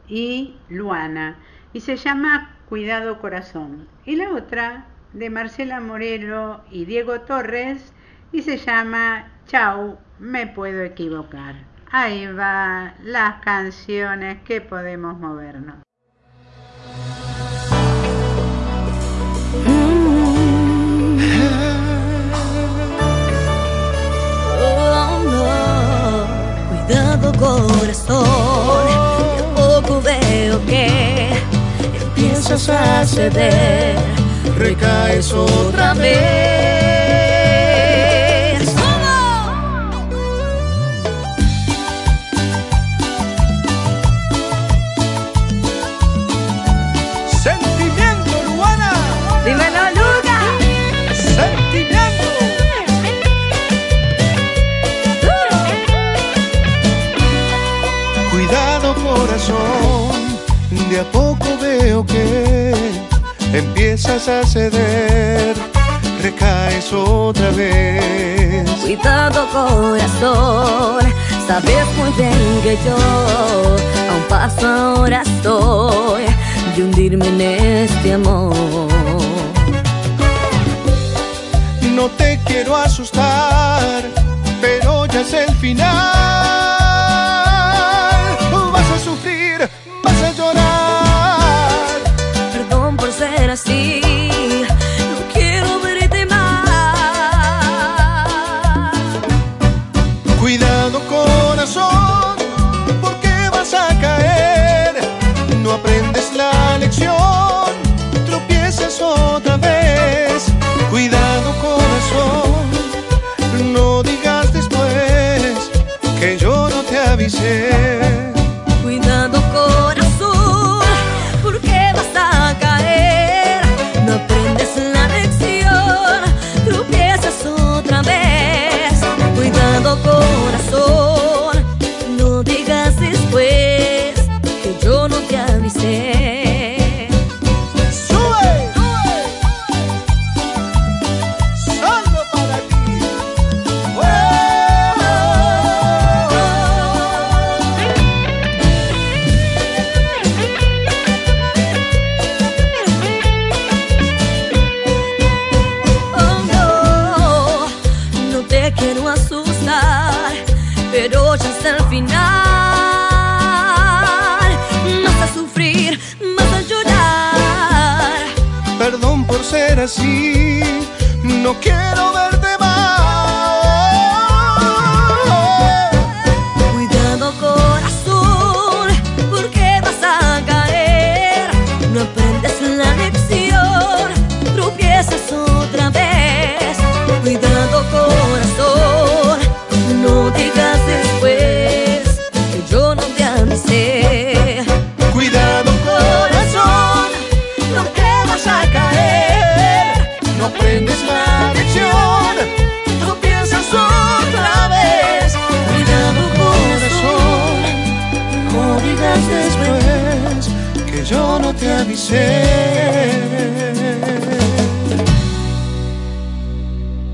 y Luana y se llama Cuidado Corazón. Y la otra de Marcela Morelo y Diego Torres y se llama Chau, me puedo equivocar. Ahí va las canciones que podemos movernos. Cuidado corazón, de poco veo que empiezas a ceder, recaes otra vez. Cuidado corazón, de a poco veo que empiezas a ceder, recaes otra vez. Cuidado corazón, sabes muy bien que yo a un paso ahora estoy de hundirme en este amor. No te quiero asustar, pero ya es el final. Así, no quiero verte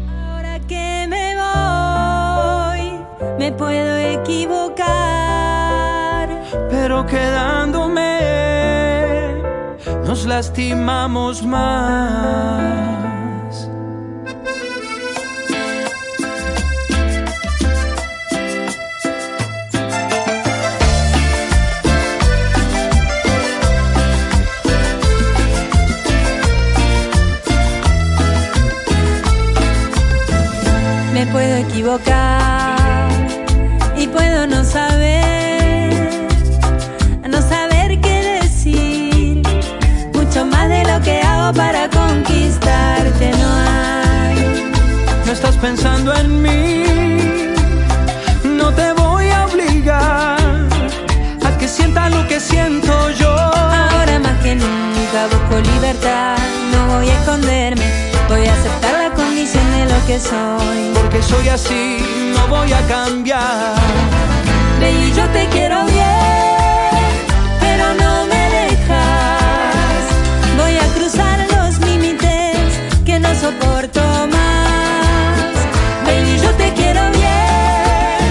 Ahora que me voy, me puedo equivocar. pero quedándome nos lastimamos más. Equivocar y puedo no saber, no saber qué decir. estás estás pensando en mí. No te voy a obligar a que sientas lo que siento yo. Ahora más que nunca busco libertad, no voy a esconderme, que soy. Porque soy así, no voy a cambiar. Baby, yo te quiero bien, pero no me dejas. Voy a cruzar los límites que no soporto más. Baby, yo te quiero bien,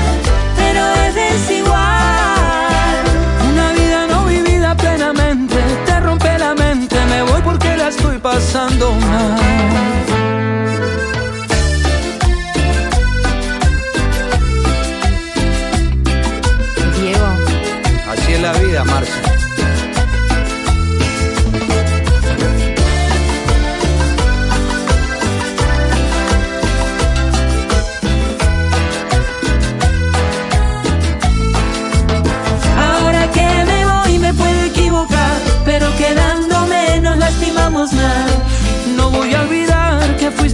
pero es desigual. Una vida no vivida plenamente te rompe la mente. Me voy porque la estoy pasando mal.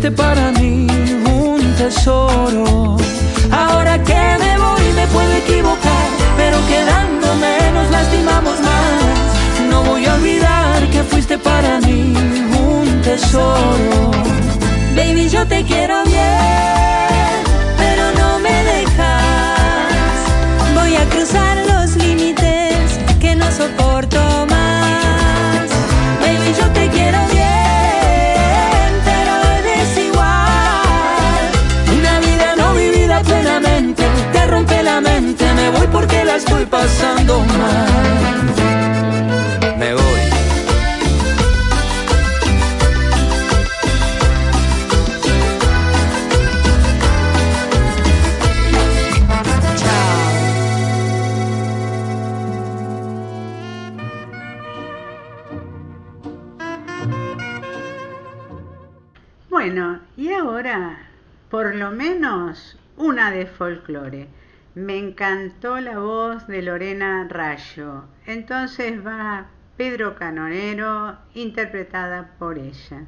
Fuiste para mí un tesoro. Ahora que me voy me puedo equivocar, pero quedándome nos lastimamos más. No voy a olvidar que fuiste para mí un tesoro. Baby, yo te quiero bien, por lo menos, una de folclore. Me encantó la voz de Lorena Rayo. Entonces va Pedro Canonero, interpretada por ella.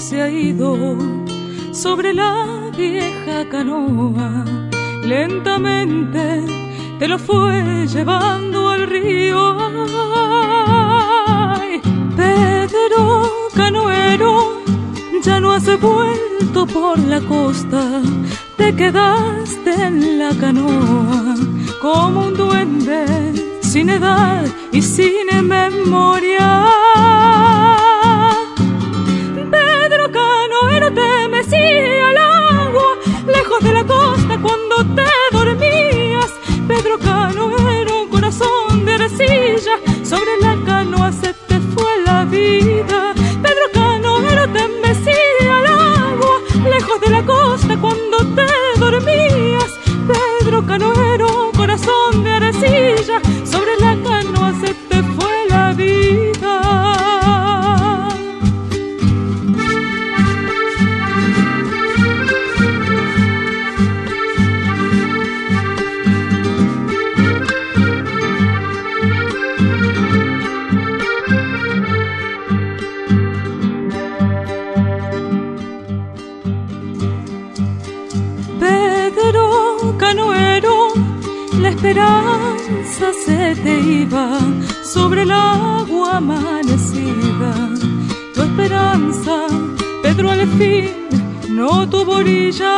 Se ha ido sobre la vieja canoa. Lentamente te lo fue llevando al río. Pedro Canoero, ya no has vuelto por la costa, te quedaste en la canoa como un duende sin edad y sin memoria. De la costa cuando te sobre el agua amanecida. Tu esperanza, Pedro al fin, no tuvo orilla.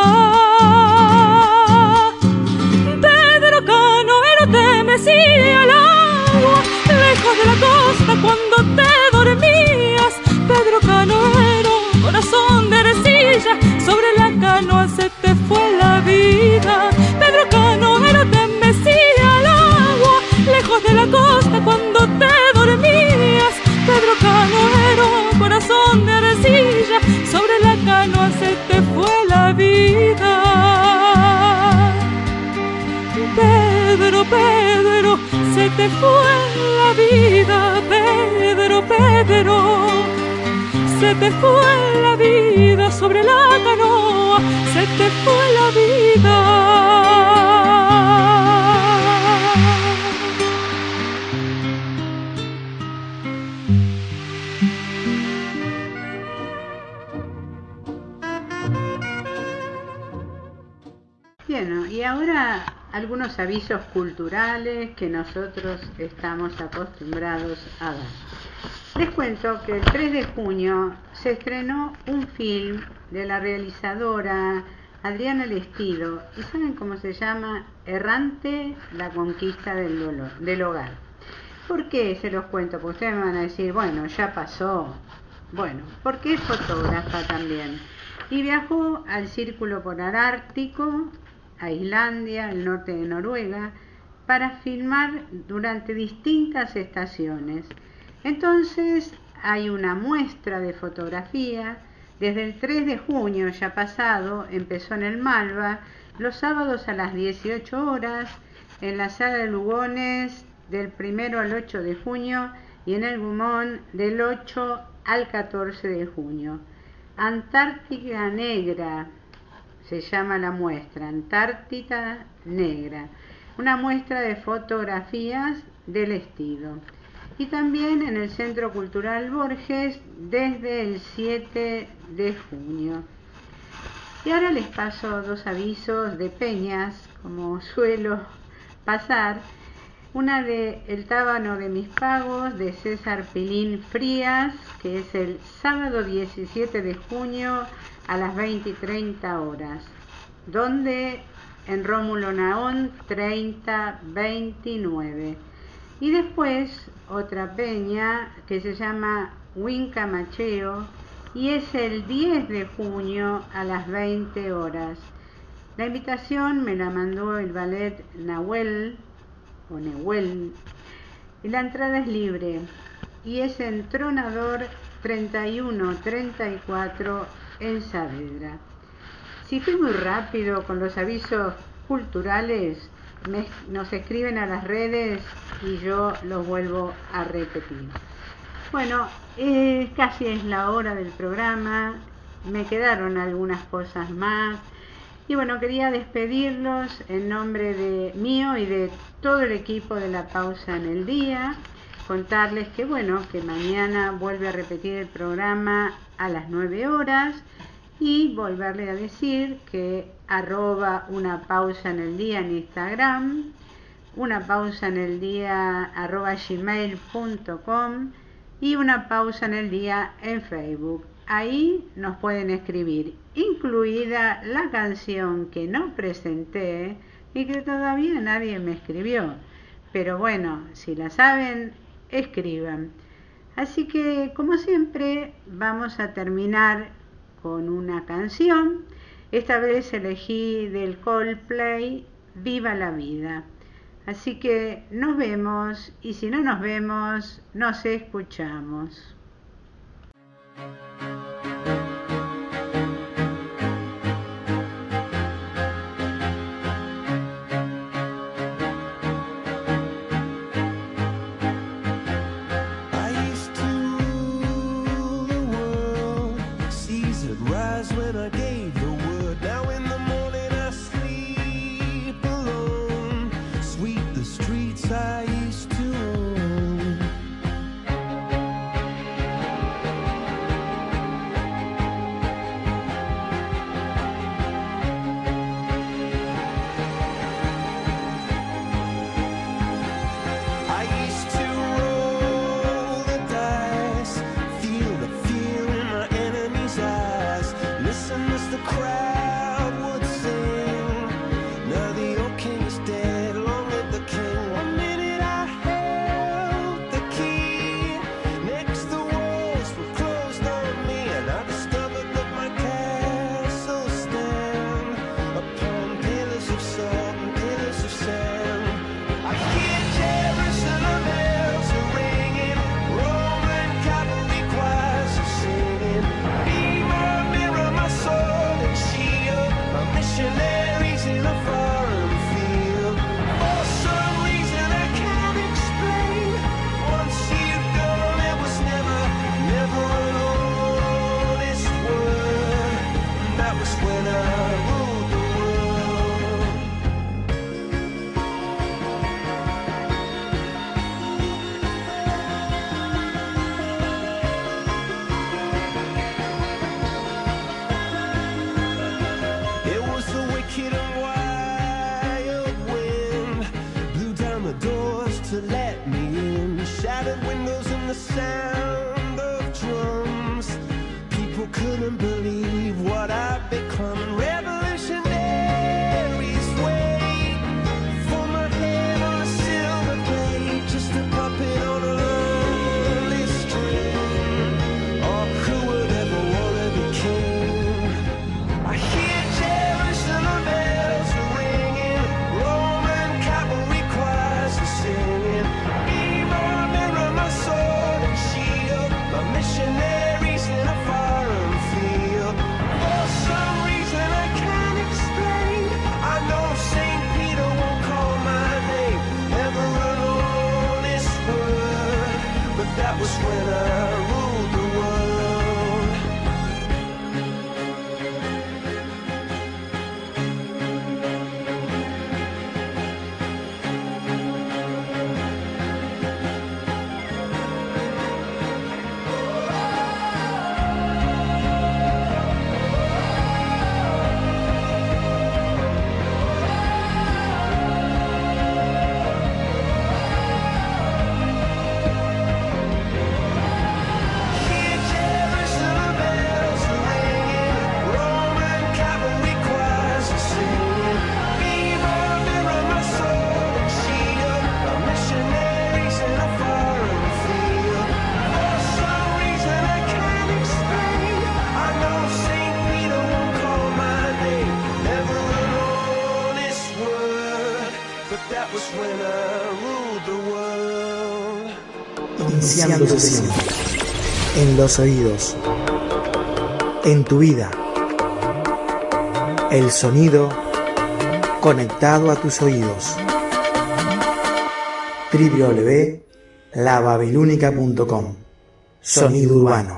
Pedro Canoero te mecía al agua, lejos de la costa cuando te Se te fue la vida sobre la canoa, se te fue la vida. Bueno, y ahora algunos avisos culturales que nosotros estamos acostumbrados a dar. Les cuento que el 3 de junio se estrenó un film de la realizadora Adriana Lestido y saben cómo se llama Errante, la conquista del, del hogar. ¿Por qué se los cuento? Porque ustedes me van a decir, bueno, ya pasó. Bueno, porque es fotógrafa también. Y viajó al Círculo Polar Ártico, a Islandia, el norte de Noruega, para filmar durante distintas estaciones. Entonces hay una muestra de fotografía. Desde el 3 de junio ya pasado empezó en el Malva, los sábados a las 18 horas, en la sala de Lugones del 1 al 8 de junio y en el Gumón del 8 al 14 de junio. Antártica Negra se llama la muestra, Antártida Negra, una muestra de fotografías del estilo y también en el Centro Cultural Borges desde el 7 de junio. Y ahora les paso dos avisos de peñas, como suelo pasar. Una de El Tábano de mis pagos de César Pilín Frías, que es el sábado 17 de junio a las 20 y 30 horas. Donde en Rómulo Naón 3029. Y después otra peña que se llama Winca Macheo y es el 10 de junio a las 20 horas. La invitación me la mandó el ballet Nahuel o Nehuel y la entrada es libre y es en Tronador 3134 en Saavedra. Si fui muy rápido con los avisos culturales, nos escriben a las redes y yo los vuelvo a repetir. Bueno, eh, casi es la hora del programa, me quedaron algunas cosas más. Y bueno, quería despedirlos en nombre de mío y de todo el equipo de la pausa en el día, contarles que bueno, que mañana vuelve a repetir el programa a las 9 horas y volverle a decir que arroba una pausa en el día en Instagram, una pausa en el día arroba gmail.com y una pausa en el día en Facebook. Ahí nos pueden escribir, incluida la canción que no presenté y que todavía nadie me escribió. Pero bueno, si la saben, escriban. Así que, como siempre, vamos a terminar con una canción. Esta vez elegí del Coldplay Viva la vida. Así que nos vemos y si no nos vemos, nos escuchamos. De siempre. En los oídos. En tu vida. El sonido conectado a tus oídos. www.lababilúnica.com Sonido urbano.